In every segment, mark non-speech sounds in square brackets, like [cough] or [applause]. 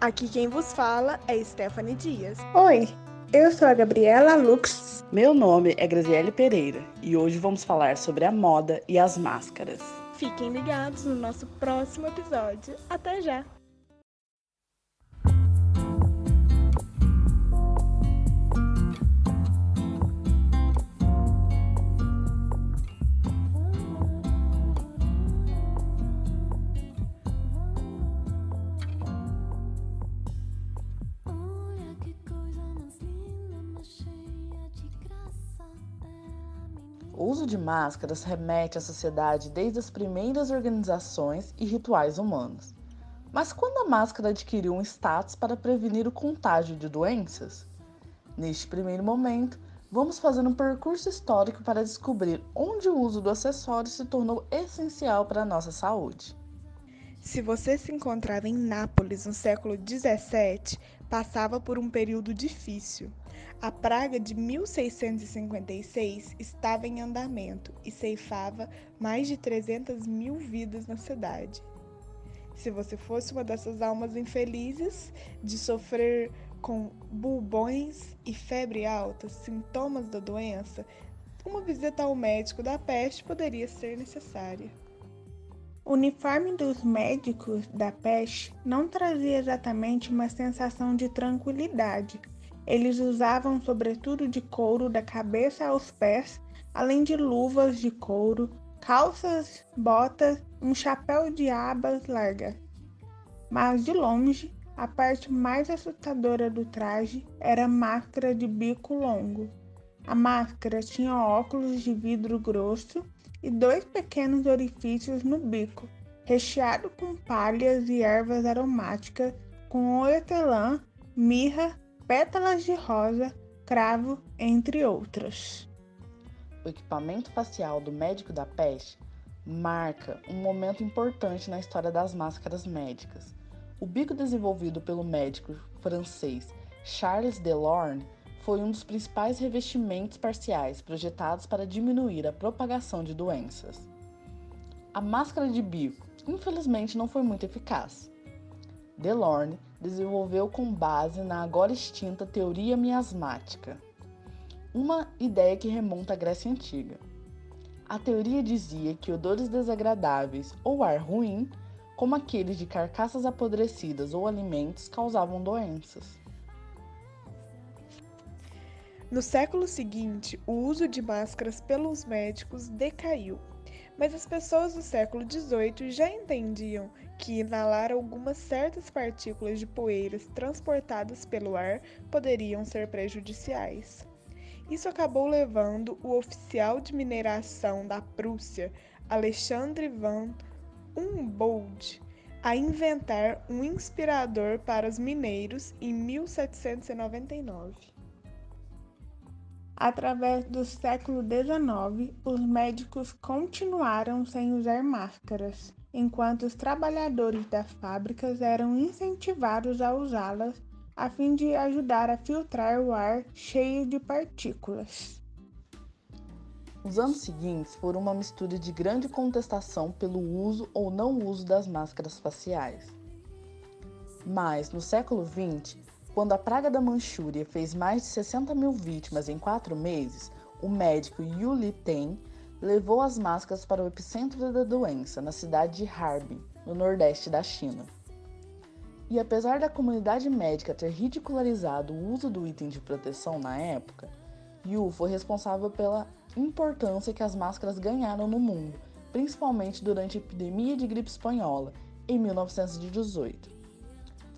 Aqui quem vos fala é Stephanie Dias. Oi, eu sou a Gabriela Lux. Meu nome é Graziele Pereira e hoje vamos falar sobre a moda e as máscaras. Fiquem ligados no nosso próximo episódio. Até já! O uso de máscaras remete à sociedade desde as primeiras organizações e rituais humanos. Mas quando a máscara adquiriu um status para prevenir o contágio de doenças? Neste primeiro momento, vamos fazer um percurso histórico para descobrir onde o uso do acessório se tornou essencial para a nossa saúde. Se você se encontrava em Nápoles no século 17, passava por um período difícil. A praga de 1656 estava em andamento e ceifava mais de 300 mil vidas na cidade. Se você fosse uma dessas almas infelizes de sofrer com bulbões e febre alta, sintomas da doença, uma visita ao médico da peste poderia ser necessária. O uniforme dos médicos da peste não trazia exatamente uma sensação de tranquilidade. Eles usavam sobretudo de couro da cabeça aos pés, além de luvas de couro, calças, botas, um chapéu de abas largas. Mas de longe, a parte mais assustadora do traje era a máscara de bico longo. A máscara tinha óculos de vidro grosso e dois pequenos orifícios no bico, recheado com palhas e ervas aromáticas, com hortelã, mirra, pétalas de rosa, cravo, entre outras. O equipamento facial do médico da peste marca um momento importante na história das máscaras médicas. O bico desenvolvido pelo médico francês Charles Delorme foi um dos principais revestimentos parciais projetados para diminuir a propagação de doenças. A máscara de bico, infelizmente, não foi muito eficaz. Delorme desenvolveu com base na agora extinta teoria miasmática, uma ideia que remonta à Grécia Antiga. A teoria dizia que odores desagradáveis ou ar ruim, como aqueles de carcaças apodrecidas ou alimentos, causavam doenças. No século seguinte, o uso de máscaras pelos médicos decaiu, mas as pessoas do século XVIII já entendiam que inalar algumas certas partículas de poeiras transportadas pelo ar poderiam ser prejudiciais. Isso acabou levando o oficial de mineração da Prússia, Alexandre van Humboldt, a inventar um inspirador para os mineiros em 1799. Através do século XIX, os médicos continuaram sem usar máscaras, enquanto os trabalhadores das fábricas eram incentivados a usá-las a fim de ajudar a filtrar o ar cheio de partículas. Os anos seguintes foram uma mistura de grande contestação pelo uso ou não uso das máscaras faciais. Mas, no século XX, quando a praga da Manchúria fez mais de 60 mil vítimas em quatro meses, o médico Yu Li Ten levou as máscaras para o epicentro da doença, na cidade de Harbin, no nordeste da China. E apesar da comunidade médica ter ridicularizado o uso do item de proteção na época, Yu foi responsável pela importância que as máscaras ganharam no mundo, principalmente durante a epidemia de gripe espanhola, em 1918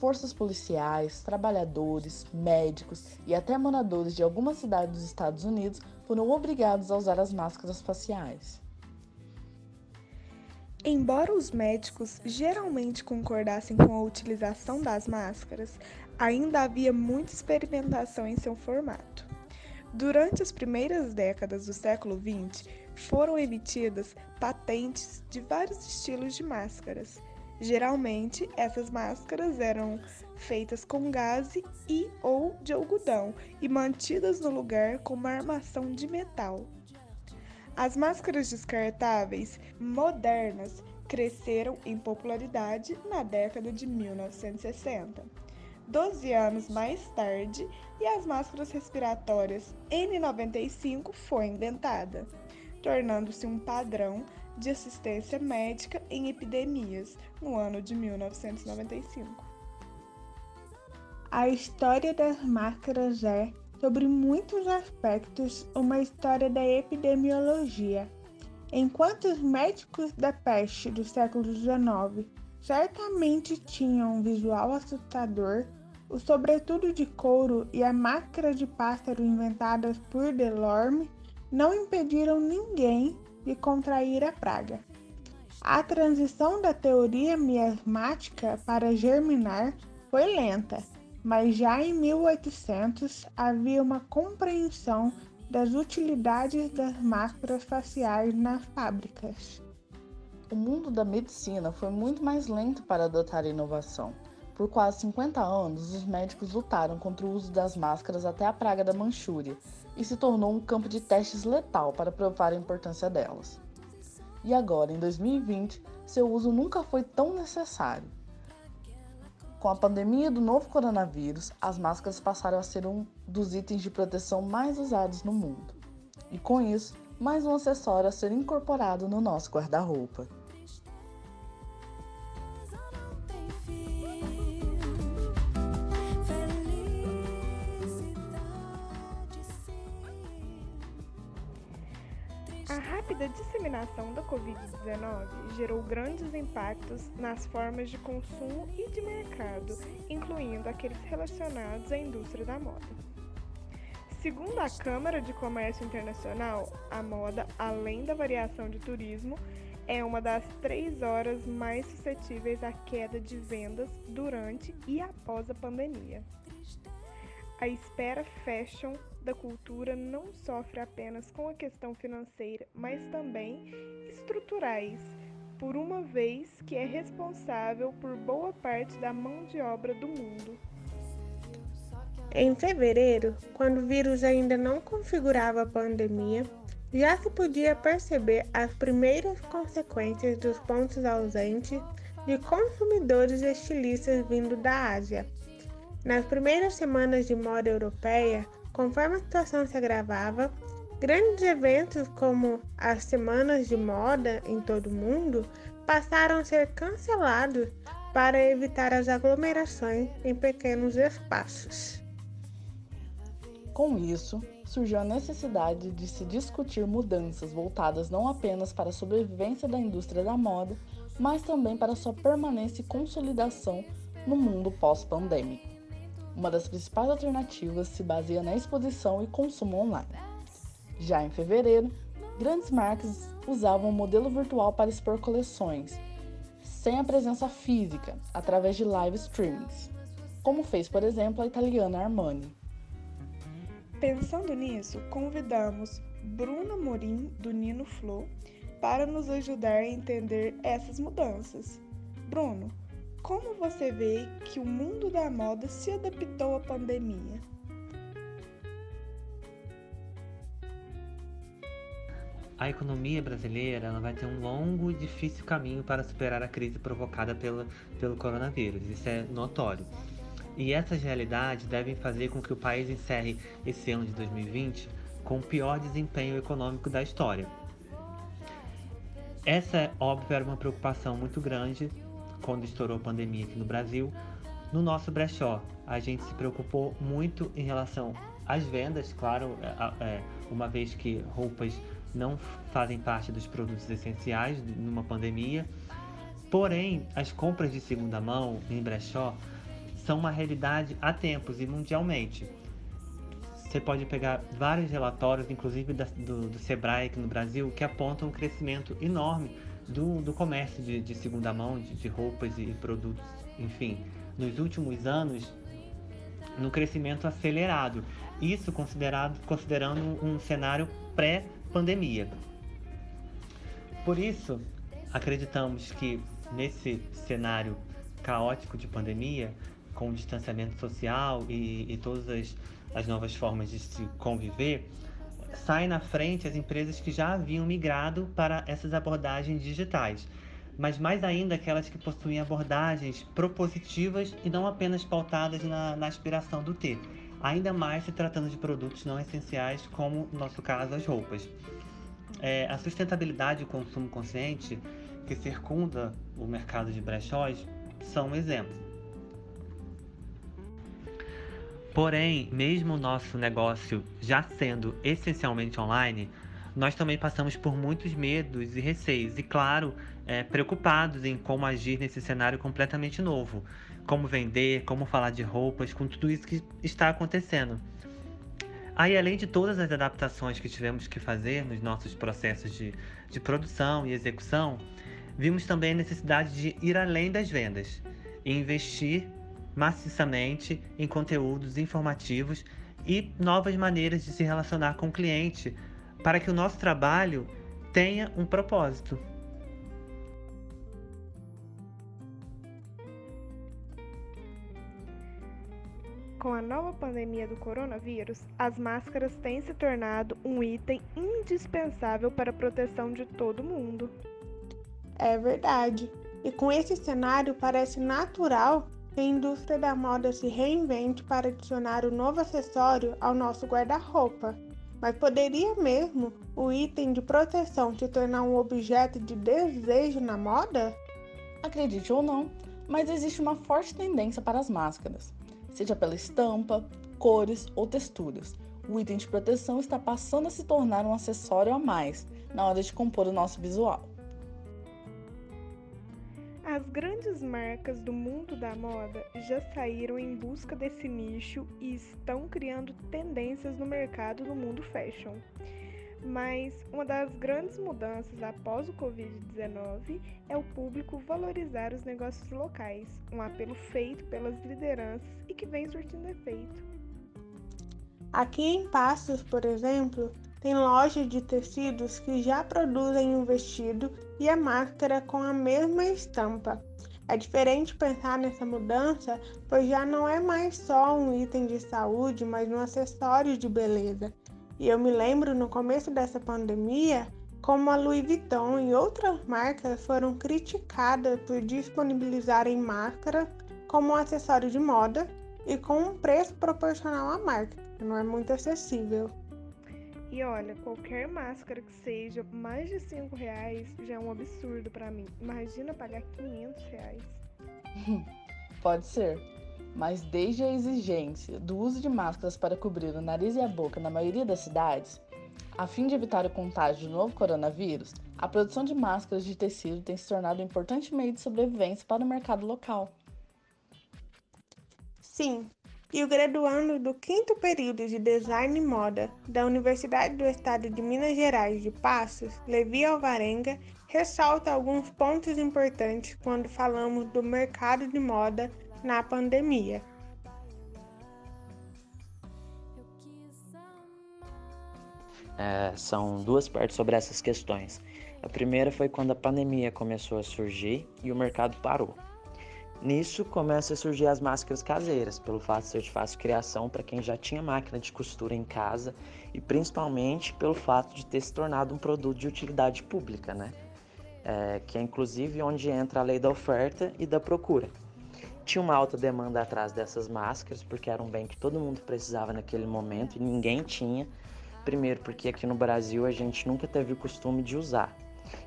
forças policiais, trabalhadores, médicos e até moradores de algumas cidades dos Estados Unidos foram obrigados a usar as máscaras faciais. Embora os médicos geralmente concordassem com a utilização das máscaras, ainda havia muita experimentação em seu formato. Durante as primeiras décadas do século XX, foram emitidas patentes de vários estilos de máscaras, Geralmente, essas máscaras eram feitas com gaze e ou de algodão e mantidas no lugar com uma armação de metal. As máscaras descartáveis modernas cresceram em popularidade na década de 1960. Doze anos mais tarde, e as máscaras respiratórias N95 foi inventada, tornando-se um padrão de assistência médica em epidemias no ano de 1995. A história das máscaras é, sobre muitos aspectos, uma história da epidemiologia. Enquanto os médicos da peste do século XIX certamente tinham um visual assustador, o sobretudo de couro e a máscara de pássaro inventadas por Delorme não impediram ninguém de contrair a praga. A transição da teoria miasmática para germinar foi lenta, mas já em 1800 havia uma compreensão das utilidades das máscaras faciais nas fábricas. O mundo da medicina foi muito mais lento para adotar a inovação. Por quase 50 anos, os médicos lutaram contra o uso das máscaras até a praga da Manchúria e se tornou um campo de testes letal para provar a importância delas. E agora, em 2020, seu uso nunca foi tão necessário. Com a pandemia do novo coronavírus, as máscaras passaram a ser um dos itens de proteção mais usados no mundo. E com isso, mais um acessório a ser incorporado no nosso guarda-roupa. Disseminação da Covid-19 gerou grandes impactos nas formas de consumo e de mercado, incluindo aqueles relacionados à indústria da moda. Segundo a Câmara de Comércio Internacional, a moda, além da variação de turismo, é uma das três horas mais suscetíveis à queda de vendas durante e após a pandemia. A espera fashion da cultura não sofre apenas com a questão financeira, mas também estruturais, por uma vez que é responsável por boa parte da mão de obra do mundo. Em fevereiro, quando o vírus ainda não configurava a pandemia, já se podia perceber as primeiras consequências dos pontos ausentes de consumidores estilistas vindo da Ásia nas primeiras semanas de moda europeia, conforme a situação se agravava, grandes eventos como as semanas de moda em todo o mundo passaram a ser cancelados para evitar as aglomerações em pequenos espaços. Com isso, surgiu a necessidade de se discutir mudanças voltadas não apenas para a sobrevivência da indústria da moda, mas também para sua permanência e consolidação no mundo pós-pandêmico. Uma das principais alternativas se baseia na exposição e consumo online. Já em fevereiro, grandes marcas usavam o modelo virtual para expor coleções, sem a presença física, através de live streamings, como fez, por exemplo, a italiana Armani. Pensando nisso, convidamos Bruna Morim, do Nino Flow, para nos ajudar a entender essas mudanças. Bruno, como você vê que o mundo da moda se adaptou à pandemia? A economia brasileira vai ter um longo e difícil caminho para superar a crise provocada pela, pelo coronavírus, isso é notório. E essas realidades devem fazer com que o país encerre esse ano de 2020 com o pior desempenho econômico da história. Essa, óbvio, era uma preocupação muito grande quando estourou a pandemia aqui no Brasil. No nosso brechó, a gente se preocupou muito em relação às vendas, claro, é, é, uma vez que roupas não fazem parte dos produtos essenciais numa pandemia. Porém, as compras de segunda mão em brechó são uma realidade há tempos e mundialmente. Você pode pegar vários relatórios, inclusive do, do Sebrae aqui no Brasil, que apontam um crescimento enorme do, do comércio de, de segunda mão, de, de roupas e produtos, enfim, nos últimos anos, no crescimento acelerado. Isso considerado, considerando um cenário pré-pandemia. Por isso, acreditamos que nesse cenário caótico de pandemia, com o distanciamento social e, e todas as, as novas formas de se conviver, sai na frente as empresas que já haviam migrado para essas abordagens digitais. mas mais ainda aquelas que possuem abordagens propositivas e não apenas pautadas na, na aspiração do ter, ainda mais se tratando de produtos não essenciais, como no nosso caso as roupas. É, a sustentabilidade e o consumo consciente que circunda o mercado de brechós são um exemplo. Porém, mesmo o nosso negócio já sendo essencialmente online, nós também passamos por muitos medos e receios, e claro, é, preocupados em como agir nesse cenário completamente novo. Como vender, como falar de roupas, com tudo isso que está acontecendo. Aí, além de todas as adaptações que tivemos que fazer nos nossos processos de, de produção e execução, vimos também a necessidade de ir além das vendas e investir maciçamente em conteúdos informativos e novas maneiras de se relacionar com o cliente para que o nosso trabalho tenha um propósito. Com a nova pandemia do coronavírus, as máscaras têm se tornado um item indispensável para a proteção de todo mundo. É verdade. E com esse cenário, parece natural a indústria da moda se reinvente para adicionar o um novo acessório ao nosso guarda-roupa. Mas poderia mesmo o item de proteção se tornar um objeto de desejo na moda? Acredite ou não, mas existe uma forte tendência para as máscaras seja pela estampa, cores ou texturas. O item de proteção está passando a se tornar um acessório a mais na hora de compor o nosso visual. As grandes marcas do mundo da moda já saíram em busca desse nicho e estão criando tendências no mercado do mundo fashion. Mas uma das grandes mudanças após o Covid-19 é o público valorizar os negócios locais, um apelo feito pelas lideranças e que vem surtindo efeito. Aqui em Passos, por exemplo, tem lojas de tecidos que já produzem um vestido e a máscara com a mesma estampa. É diferente pensar nessa mudança, pois já não é mais só um item de saúde, mas um acessório de beleza. E eu me lembro no começo dessa pandemia como a Louis Vuitton e outras marcas foram criticadas por disponibilizarem máscara como um acessório de moda e com um preço proporcional à marca, que não é muito acessível. E olha, qualquer máscara que seja mais de 5 reais já é um absurdo para mim. Imagina pagar 500 reais. [laughs] Pode ser mas desde a exigência do uso de máscaras para cobrir o nariz e a boca na maioria das cidades, a fim de evitar o contágio do novo coronavírus, a produção de máscaras de tecido tem se tornado um importante meio de sobrevivência para o mercado local. Sim, e o graduando do quinto período de Design e Moda da Universidade do Estado de Minas Gerais de Passos, Levi Alvarenga, ressalta alguns pontos importantes quando falamos do mercado de moda na pandemia. É, são duas partes sobre essas questões. A primeira foi quando a pandemia começou a surgir e o mercado parou. Nisso começam a surgir as máscaras caseiras, pelo fato de ser de fácil criação para quem já tinha máquina de costura em casa e principalmente pelo fato de ter se tornado um produto de utilidade pública, né? É, que é inclusive onde entra a lei da oferta e da procura. Tinha uma alta demanda atrás dessas máscaras, porque era um bem que todo mundo precisava naquele momento e ninguém tinha. Primeiro, porque aqui no Brasil a gente nunca teve o costume de usar.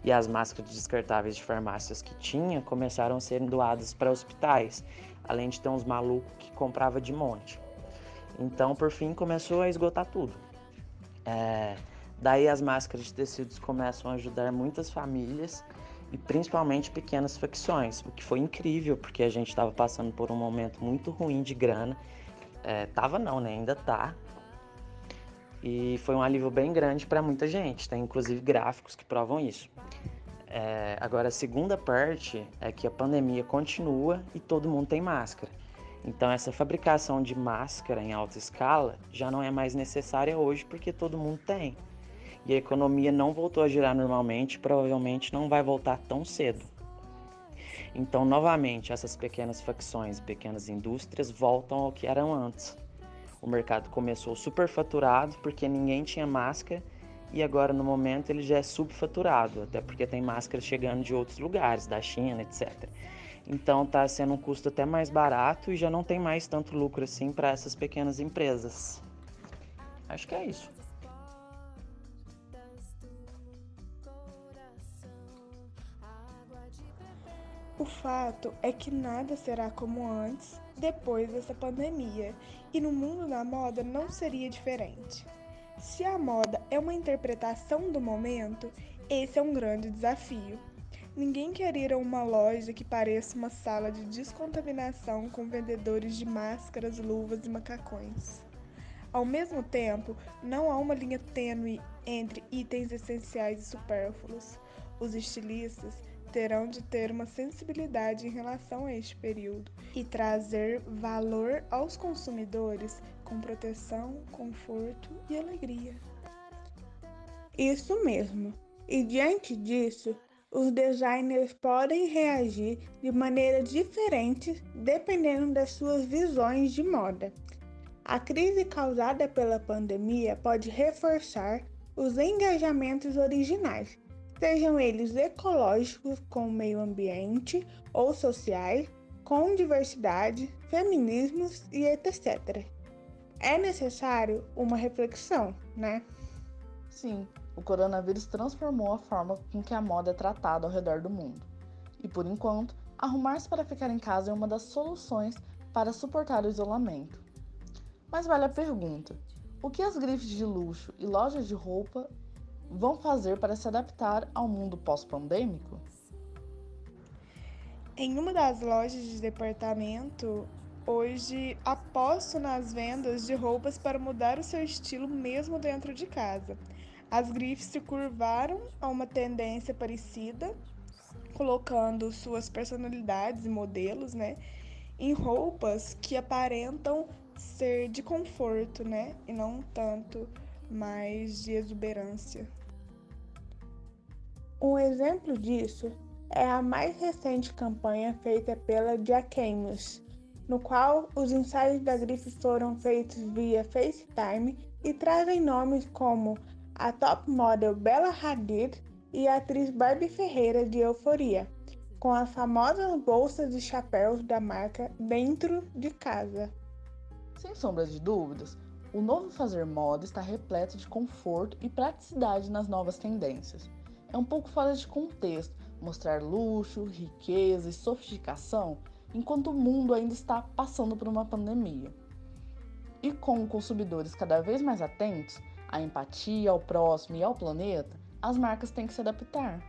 E as máscaras descartáveis de farmácias que tinha começaram a ser doadas para hospitais, além de ter uns malucos que comprava de monte. Então, por fim, começou a esgotar tudo. É... Daí as máscaras de tecidos começam a ajudar muitas famílias e principalmente pequenas facções, o que foi incrível, porque a gente estava passando por um momento muito ruim de grana. É, tava não, né? Ainda tá. E foi um alívio bem grande para muita gente. Tem inclusive gráficos que provam isso. É, agora, a segunda parte é que a pandemia continua e todo mundo tem máscara. Então, essa fabricação de máscara em alta escala já não é mais necessária hoje porque todo mundo tem e a economia não voltou a girar normalmente, provavelmente não vai voltar tão cedo. Então, novamente, essas pequenas facções, pequenas indústrias voltam ao que eram antes. O mercado começou superfaturado porque ninguém tinha máscara e agora no momento ele já é subfaturado, até porque tem máscaras chegando de outros lugares, da China, etc. Então está sendo um custo até mais barato e já não tem mais tanto lucro assim para essas pequenas empresas. Acho que é isso. O fato é que nada será como antes depois dessa pandemia e no mundo da moda não seria diferente. Se a moda é uma interpretação do momento, esse é um grande desafio. Ninguém quer ir a uma loja que pareça uma sala de descontaminação com vendedores de máscaras, luvas e macacões. Ao mesmo tempo, não há uma linha tênue entre itens essenciais e supérfluos. Os estilistas terão de ter uma sensibilidade em relação a este período e trazer valor aos consumidores com proteção, conforto e alegria. Isso mesmo. E diante disso, os designers podem reagir de maneiras diferentes dependendo das suas visões de moda. A crise causada pela pandemia pode reforçar os engajamentos originais, sejam eles ecológicos com o meio ambiente ou sociais, com diversidade, feminismos e etc. É necessário uma reflexão, né? Sim, o coronavírus transformou a forma com que a moda é tratada ao redor do mundo. E por enquanto, arrumar-se para ficar em casa é uma das soluções para suportar o isolamento. Mas vale a pergunta: o que as grifes de luxo e lojas de roupa vão fazer para se adaptar ao mundo pós-pandêmico? Em uma das lojas de departamento, hoje aposto nas vendas de roupas para mudar o seu estilo mesmo dentro de casa. As grifes se curvaram a uma tendência parecida, colocando suas personalidades e modelos, né, em roupas que aparentam ser de conforto, né, e não tanto mais de exuberância. Um exemplo disso é a mais recente campanha feita pela Jacquemus, no qual os ensaios da grife foram feitos via FaceTime e trazem nomes como a top model Bella Hadid e a atriz Barbie Ferreira de Euforia, com as famosas bolsas e chapéus da marca dentro de casa. Sem sombra de dúvidas, o novo fazer moda está repleto de conforto e praticidade nas novas tendências é um pouco fora de contexto mostrar luxo, riqueza e sofisticação enquanto o mundo ainda está passando por uma pandemia. E com consumidores cada vez mais atentos à empatia ao próximo e ao planeta, as marcas têm que se adaptar.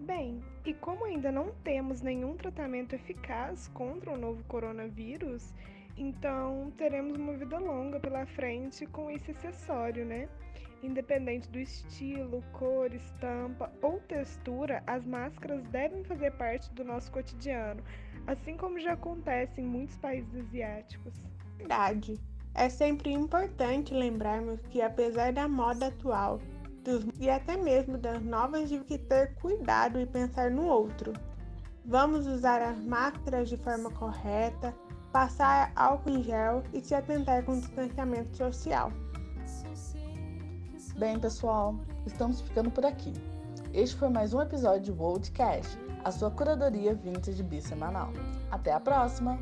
Bem, e como ainda não temos nenhum tratamento eficaz contra o novo coronavírus, então teremos uma vida longa pela frente com esse acessório, né? Independente do estilo, cor, estampa ou textura, as máscaras devem fazer parte do nosso cotidiano, assim como já acontece em muitos países asiáticos. Verdade. É sempre importante lembrarmos que, apesar da moda atual dos, e até mesmo das novas, de que ter cuidado e pensar no outro. Vamos usar as máscaras de forma correta, passar álcool em gel e se atentar com o distanciamento social. Bem, pessoal, estamos ficando por aqui. Este foi mais um episódio de Worldcast, a sua curadoria vintage bissemanal. Até a próxima!